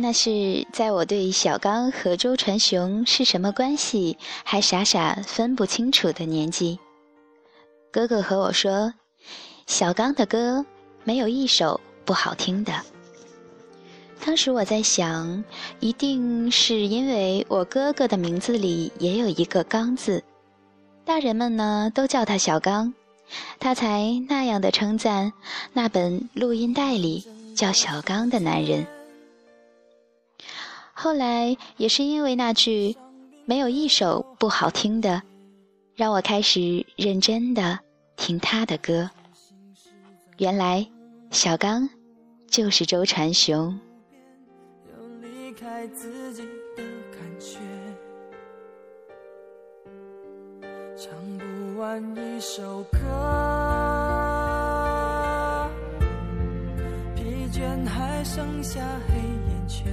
那是在我对小刚和周传雄是什么关系还傻傻分不清楚的年纪。哥哥和我说，小刚的歌没有一首不好听的。当时我在想，一定是因为我哥哥的名字里也有一个“刚”字，大人们呢都叫他小刚，他才那样的称赞那本录音带里叫小刚的男人。后来也是因为那句“没有一首不好听的”，让我开始认真的听他的歌。原来，小刚就是周传雄。开自己的感觉，唱不完一首歌，疲倦还剩下黑眼圈，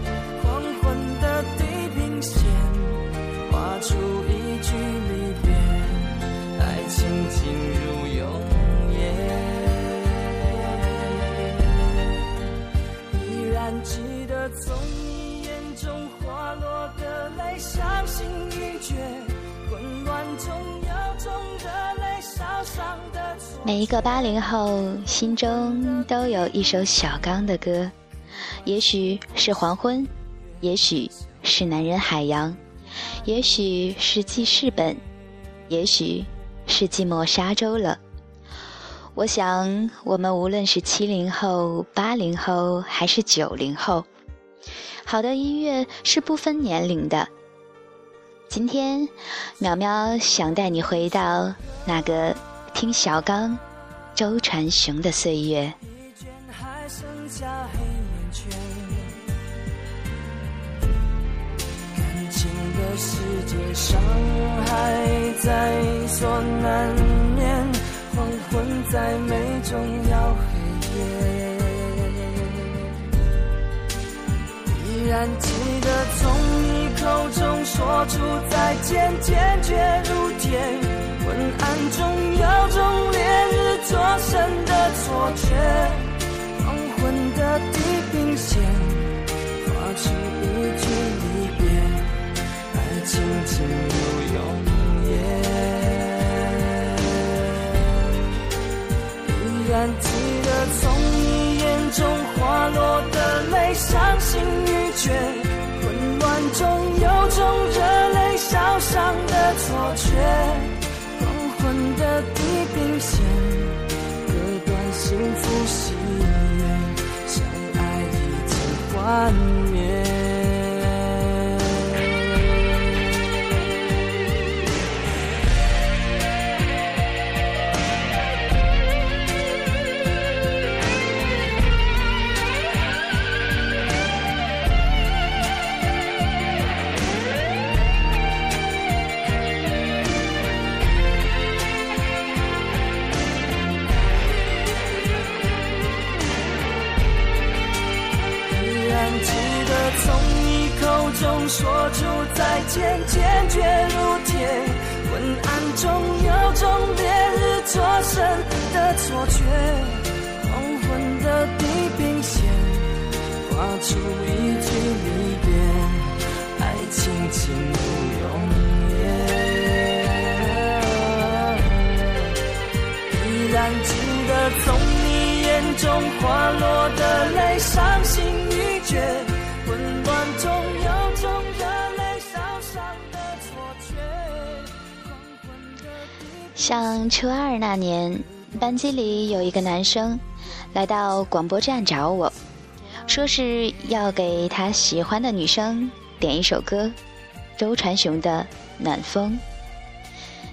每一个八零后心中都有一首小刚的歌，也许是黄昏，也许是男人海洋，也许是记事本，也许是寂寞沙洲了。我想，我们无论是七零后、八零后还是九零后，好的音乐是不分年龄的。今天，苗苗想带你回到那个听小刚、周传雄的岁月。感情的世界，伤害在所难免，黄昏再美，终要黑夜。依然记得从你。口中说出再见，坚决如铁。昏暗中有种烈日灼身的错觉。黄昏的地平线，划出一句离别。爱情进入永夜。依然记得从你眼中滑落的泪，伤心欲绝。乱中有种热泪烧伤的错觉，的地平线，割断幸福喜悦，相爱已经幻灭。上初二那年，班级里有一个男生来到广播站找我，说是要给他喜欢的女生点一首歌，周传雄的《暖风》。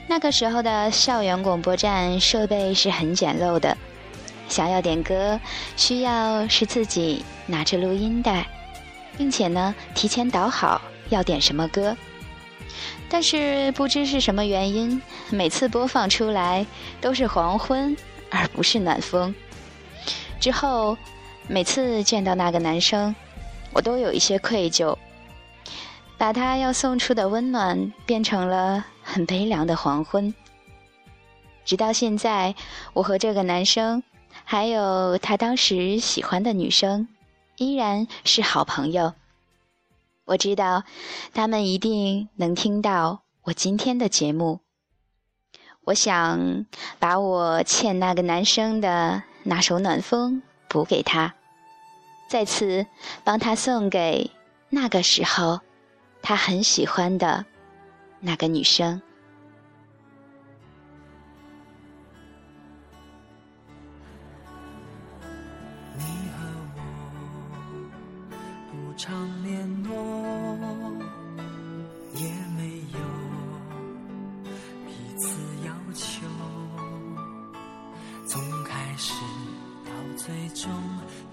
那个时候的校园广播站设备是很简陋的，想要点歌，需要是自己拿着录音带。并且呢，提前导好，要点什么歌，但是不知是什么原因，每次播放出来都是黄昏，而不是暖风。之后，每次见到那个男生，我都有一些愧疚，把他要送出的温暖变成了很悲凉的黄昏。直到现在，我和这个男生，还有他当时喜欢的女生，依然是好朋友。我知道，他们一定能听到我今天的节目。我想把我欠那个男生的。那首暖风补给他，再次帮他送给那个时候他很喜欢的那个女生。你和我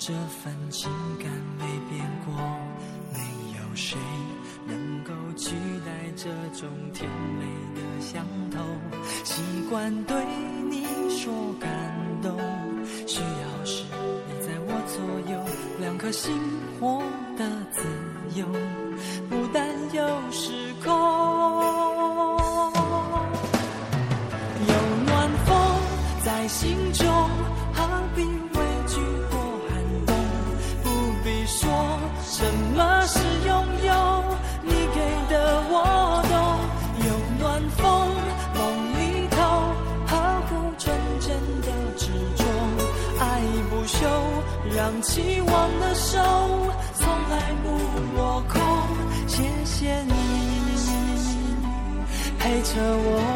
这份情感没变过，没有谁能够取代这种甜美的相投。习惯对你说感动，需要时你在我左右，两颗心活得自由，手从来不落空，谢谢你陪着我。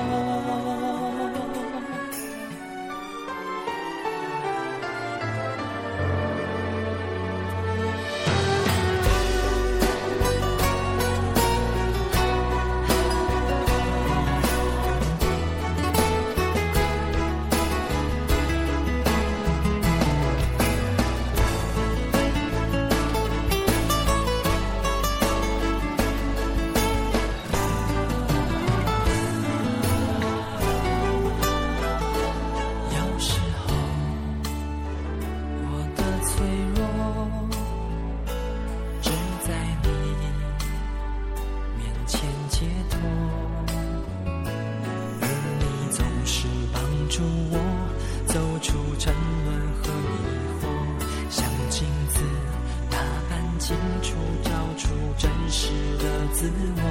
自我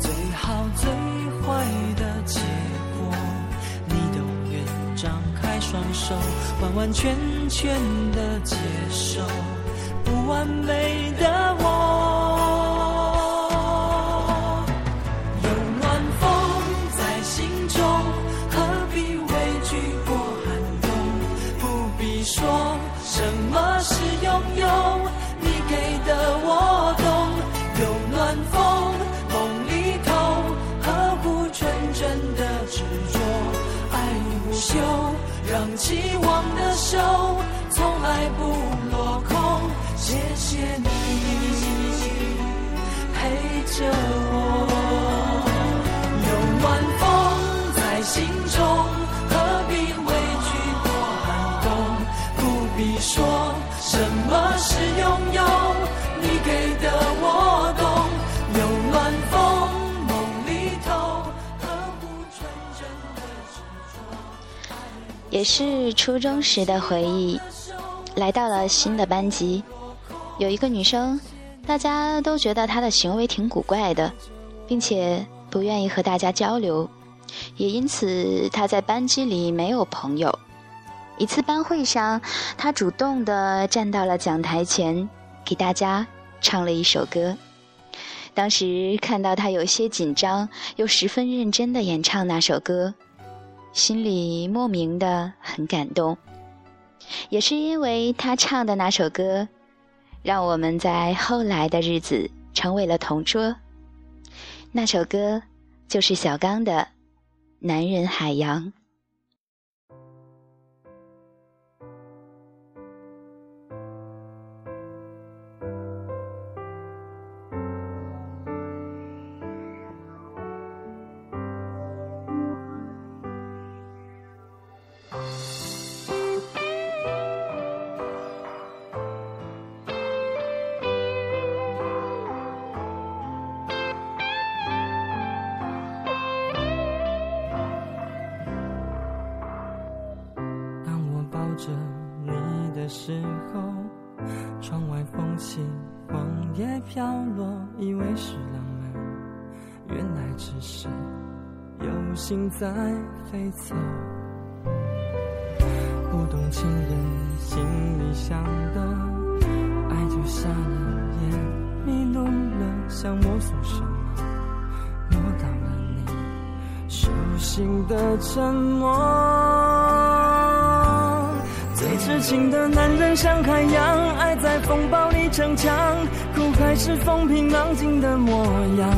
最好最坏的结果你都愿张开双手完完全全的接受不完美的我就。让期望的手从来不落空，谢谢你陪着我。有暖风在心中，何必畏惧过寒冬？不必说什么也是初中时的回忆，来到了新的班级，有一个女生，大家都觉得她的行为挺古怪的，并且不愿意和大家交流，也因此她在班级里没有朋友。一次班会上，她主动的站到了讲台前，给大家唱了一首歌。当时看到她有些紧张，又十分认真的演唱那首歌。心里莫名的很感动，也是因为他唱的那首歌，让我们在后来的日子成为了同桌。那首歌就是小刚的《男人海洋》。走。不懂情人心里想的，爱就瞎了眼，迷路了，想摸索什么，摸到了你手心的沉默。最痴情的男人像海洋，爱在风暴里逞强，苦海是风平浪静的模样。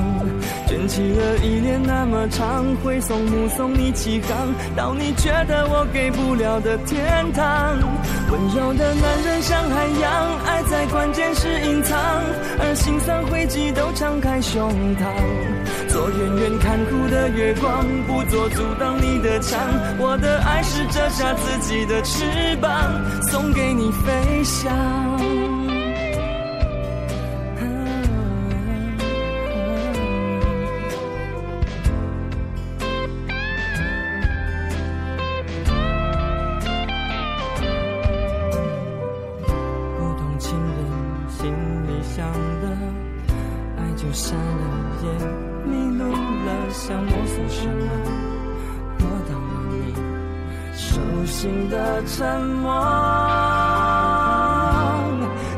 卷起了依恋那么长，挥送目送你起航，到你觉得我给不了的天堂。温柔的男人像海洋，爱在关键时隐藏，而心酸汇集都敞开胸膛。做远远看哭的月光，不做阻挡你的墙。我的爱是折下自己的翅膀，送给你飞翔。沉默。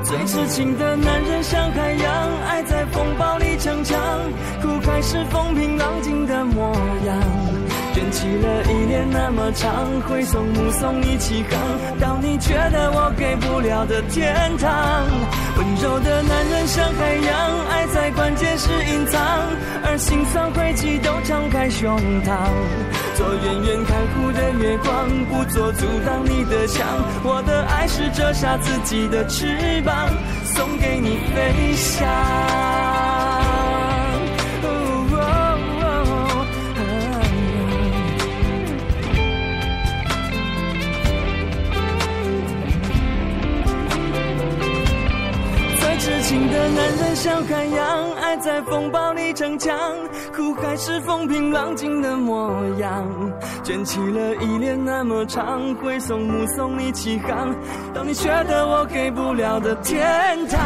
最痴情的男人像海洋，爱在风暴里逞强，苦海是风平浪静的模样。卷起了依恋那么长，挥送目送你起航，到你觉得我给不了的天堂。温柔的男人像海洋，爱在关键时隐藏，而心酸汇集都敞开胸膛。做远远看护的月光，不做阻挡你的墙。我的爱是折下自己的翅膀，送给你飞翔。情的男人像海洋，爱在风暴里逞强，苦还是风平浪静的模样。卷起了依恋那么长，挥送目送你起航，到你觉得我给不了的天堂。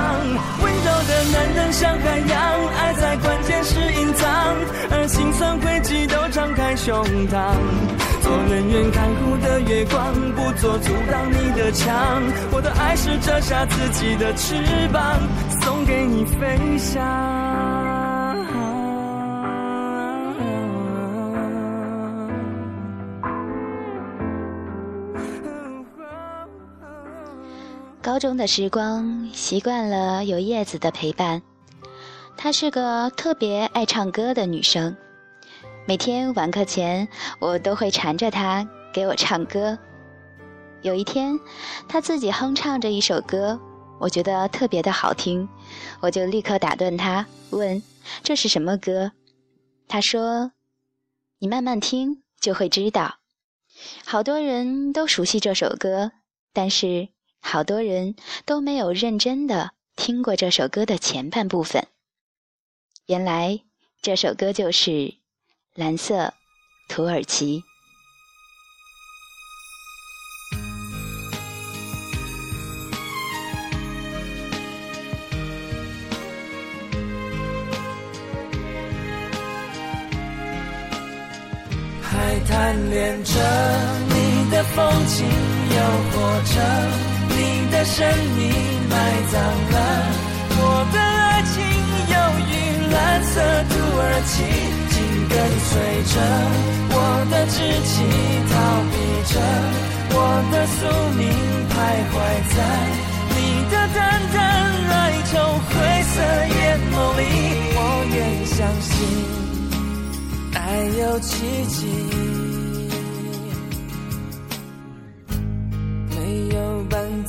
温柔的男人像海洋，爱在关键时隐藏，而心酸汇集都敞开胸膛。做远远看护的月光，不做阻挡你的墙。我的爱是折下自己的翅膀，送给你飞翔。高中的时光，习惯了有叶子的陪伴。她是个特别爱唱歌的女生。每天晚课前，我都会缠着她给我唱歌。有一天，她自己哼唱着一首歌，我觉得特别的好听，我就立刻打断她，问：“这是什么歌？”她说：“你慢慢听就会知道。”好多人都熟悉这首歌，但是好多人都没有认真的听过这首歌的前半部分。原来这首歌就是。蓝色土耳其。还贪恋着你的风情，诱惑着你的神秘，埋葬了我的爱情，忧郁蓝色土耳其。紧跟随着我的志气，逃避着我的宿命，徘徊在你的淡淡哀愁灰色眼眸里。我愿相信爱有奇迹，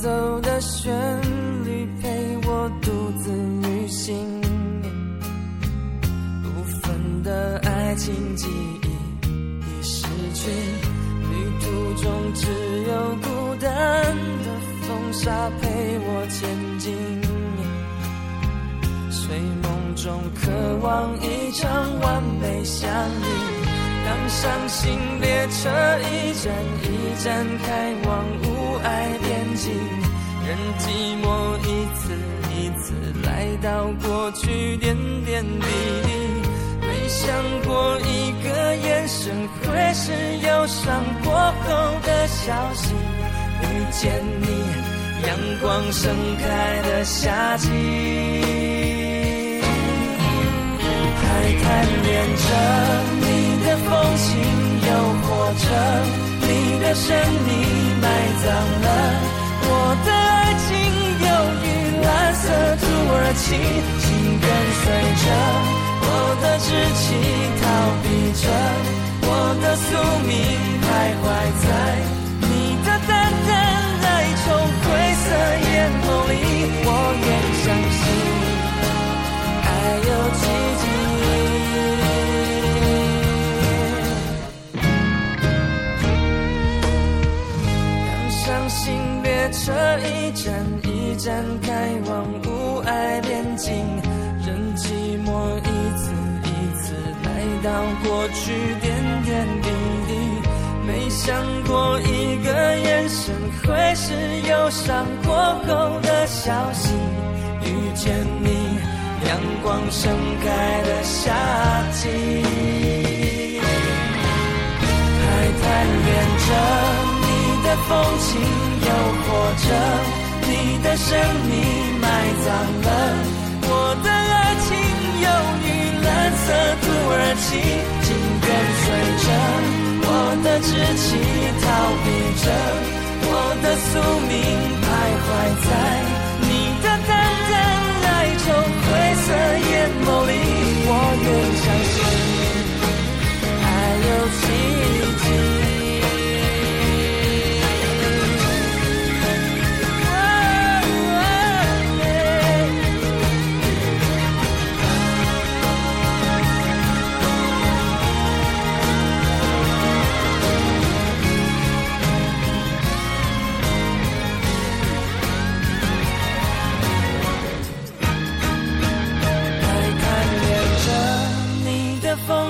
走的旋律陪我独自旅行。部分的爱情记忆已失去，旅途中只有孤单的风沙陪我前进。睡梦中渴望一场完美相遇，当伤心列车一站一站开往无爱边边境，任寂寞一次一次来到过去点点滴滴，没想过一个眼神会是忧伤过后的消息。遇见你，阳光盛开的夏季，还贪恋着你的风情，诱惑着你的神秘，埋葬了。我的爱情忧郁蓝色土耳其，紧跟随着我的志气，逃避着我的宿命，车一站一站开往无爱边境，任寂寞一次一次来到过去点点滴滴。没想过一个眼神会是忧伤过后的消息。遇见你，阳光盛开的夏季，还贪恋着你的风情。诱的生命，埋葬了我的爱情，忧郁蓝色土耳其，紧跟随着我的志气，逃避着我的宿命，徘徊在你的淡淡哀愁灰色眼眸里，我愿相信爱有奇。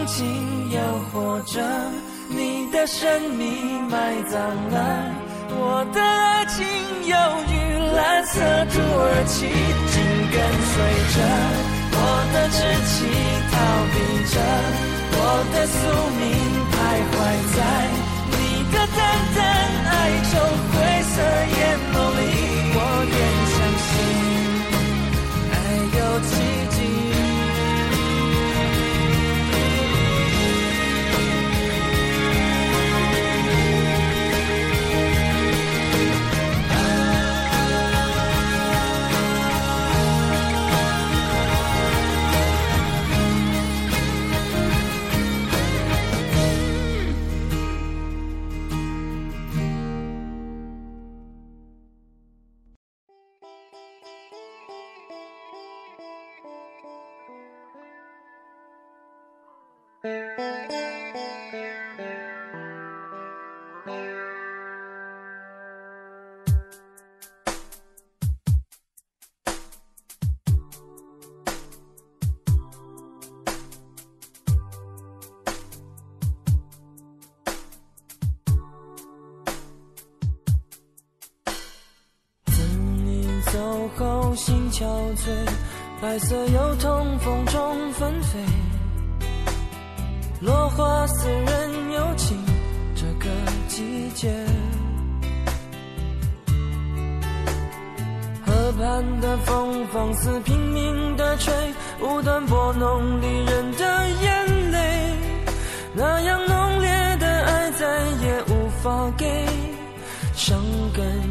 风景，诱惑着你的生命埋葬了我的爱情，犹如蓝色土耳其，紧跟随着我的志气，逃避着我的宿命，徘徊在你的淡淡哀愁灰色眼眸里，我愿相信爱有走后。心憔悴，白色油桐风中纷飞，落花似人有情，这个季节。河畔的风放肆拼命的吹，无端拨弄离人的眼泪，那样浓烈的爱再也无法给，伤根。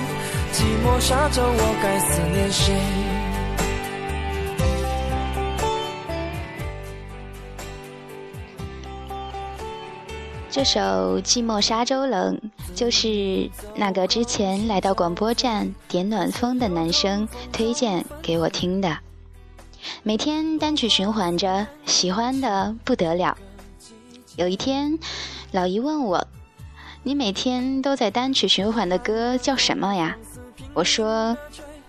寂寞沙洲，我该思念谁？这首《寂寞沙洲冷》就是那个之前来到广播站点暖风的男生推荐给我听的，每天单曲循环着，喜欢的不得了。有一天，老姨问我：“你每天都在单曲循环的歌叫什么呀？”我说：“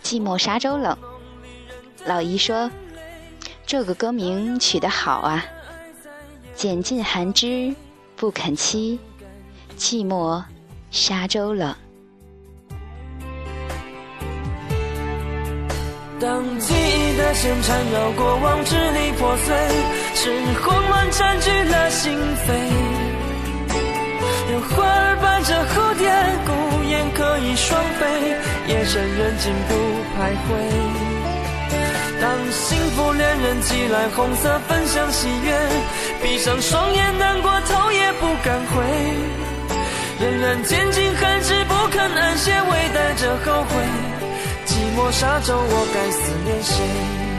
寂寞沙洲冷。”老姨说：“这个歌名取得好啊，拣尽寒枝。”不肯栖，寂寞沙洲冷。当记忆的线缠绕过往，支离破碎，是慌乱占据了心扉。有花儿伴着蝴蝶，孤雁可以双飞，夜深人静不徘徊。当幸福恋人寄来红色分享喜悦，闭上双眼难过头也不敢回，仍然坚尽寒枝不肯安歇，微带着后悔。寂寞沙洲，我该思念谁？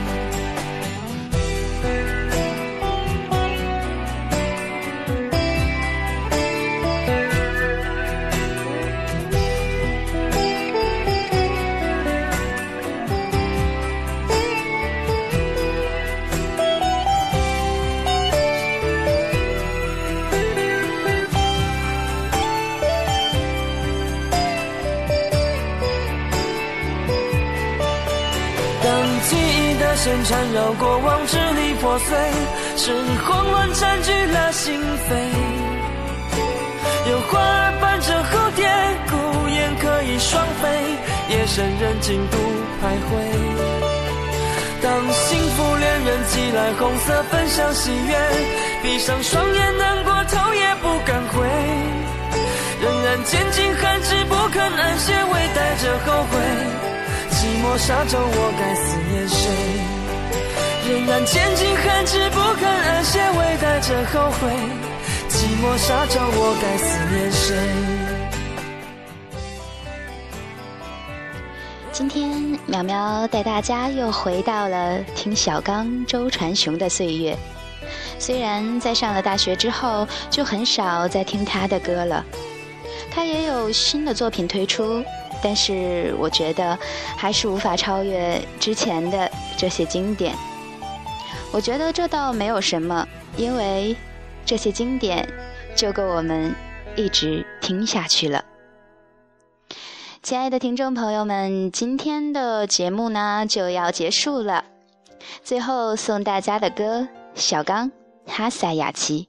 线缠绕过往，支离破碎，是慌乱占据了心扉。有花儿伴着蝴蝶，孤雁可以双飞，夜深人静独徘徊。当幸福恋人寄来红色分享喜悦，闭上双眼难过头也不敢回，仍然坚尽寒枝不肯安歇，微带着后悔。寂寞沙洲，我该思念谁？仍然坚尽寒枝不肯安歇，微带着后悔。寂寞沙洲，我该思念谁？今天苗苗带大家又回到了听小刚、周传雄的岁月。虽然在上了大学之后，就很少再听他的歌了。他也有新的作品推出，但是我觉得还是无法超越之前的这些经典。我觉得这倒没有什么，因为这些经典就够我们一直听下去了。亲爱的听众朋友们，今天的节目呢就要结束了，最后送大家的歌，小刚《哈萨雅琪》，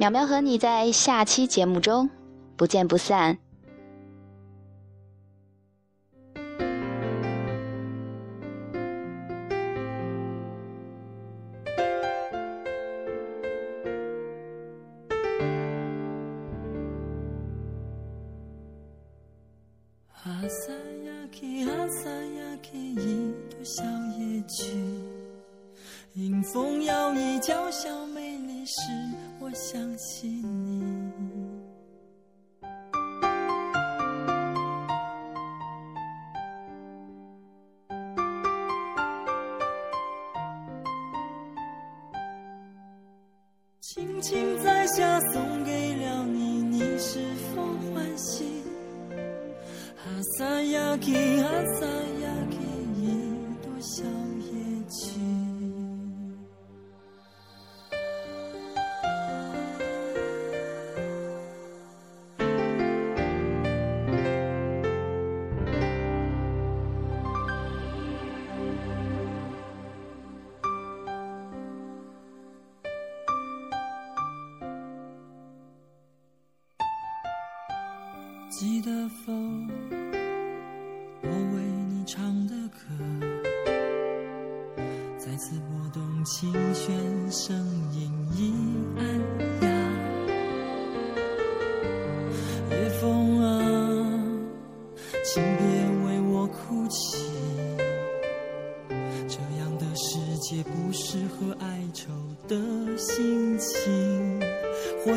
淼淼和你在下期节目中不见不散。轻轻摘下，送给了你，你是否欢喜？哈萨雅琪，哈萨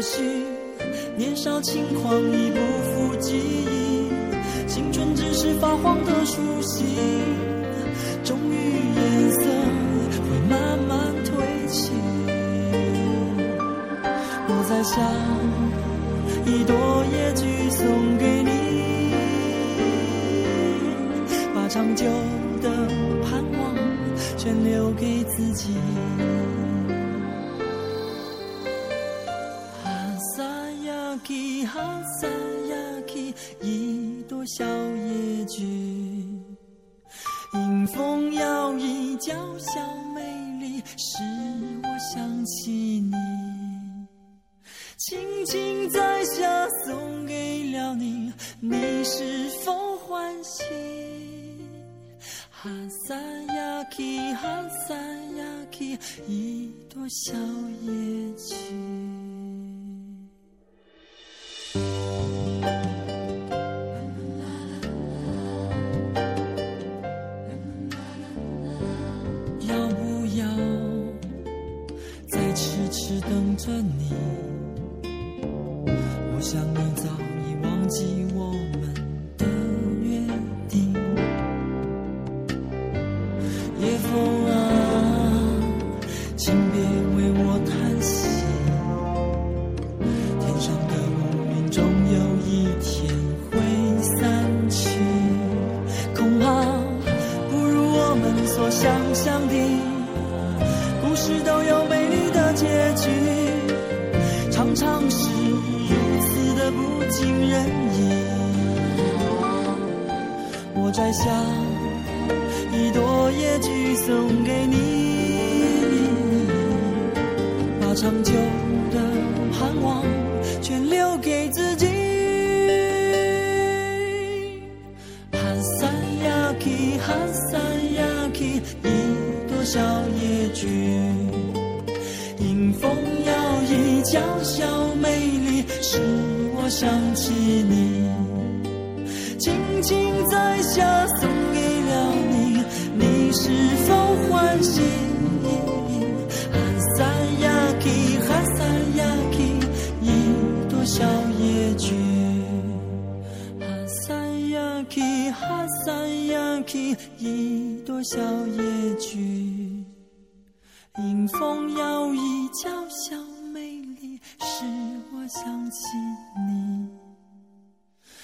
心。年少轻狂已不复记忆，青春只是发黄的书信，终于颜色会慢慢褪去。我在想。美丽，使我想起你。轻轻摘下，送给了你，你是否欢喜？哈萨雅琪，哈萨雅琪，一朵小野菊。着你？摘下一朵野菊送给你，把长久的盼望全留给自己。哈萨雅琪，哈萨雅琪，一朵小野菊，迎风摇曳，娇小美丽，使我想起一朵小野菊迎风摇曳，娇小美丽，使我想起你。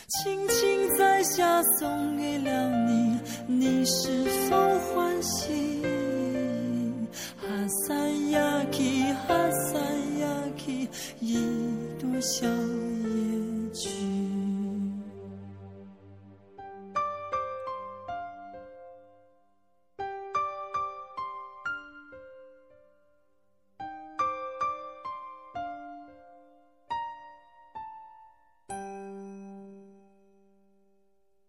轻轻摘下，送给了你。你是否欢喜？哈三呀，咳，哈三呀，咳，一朵小野菊。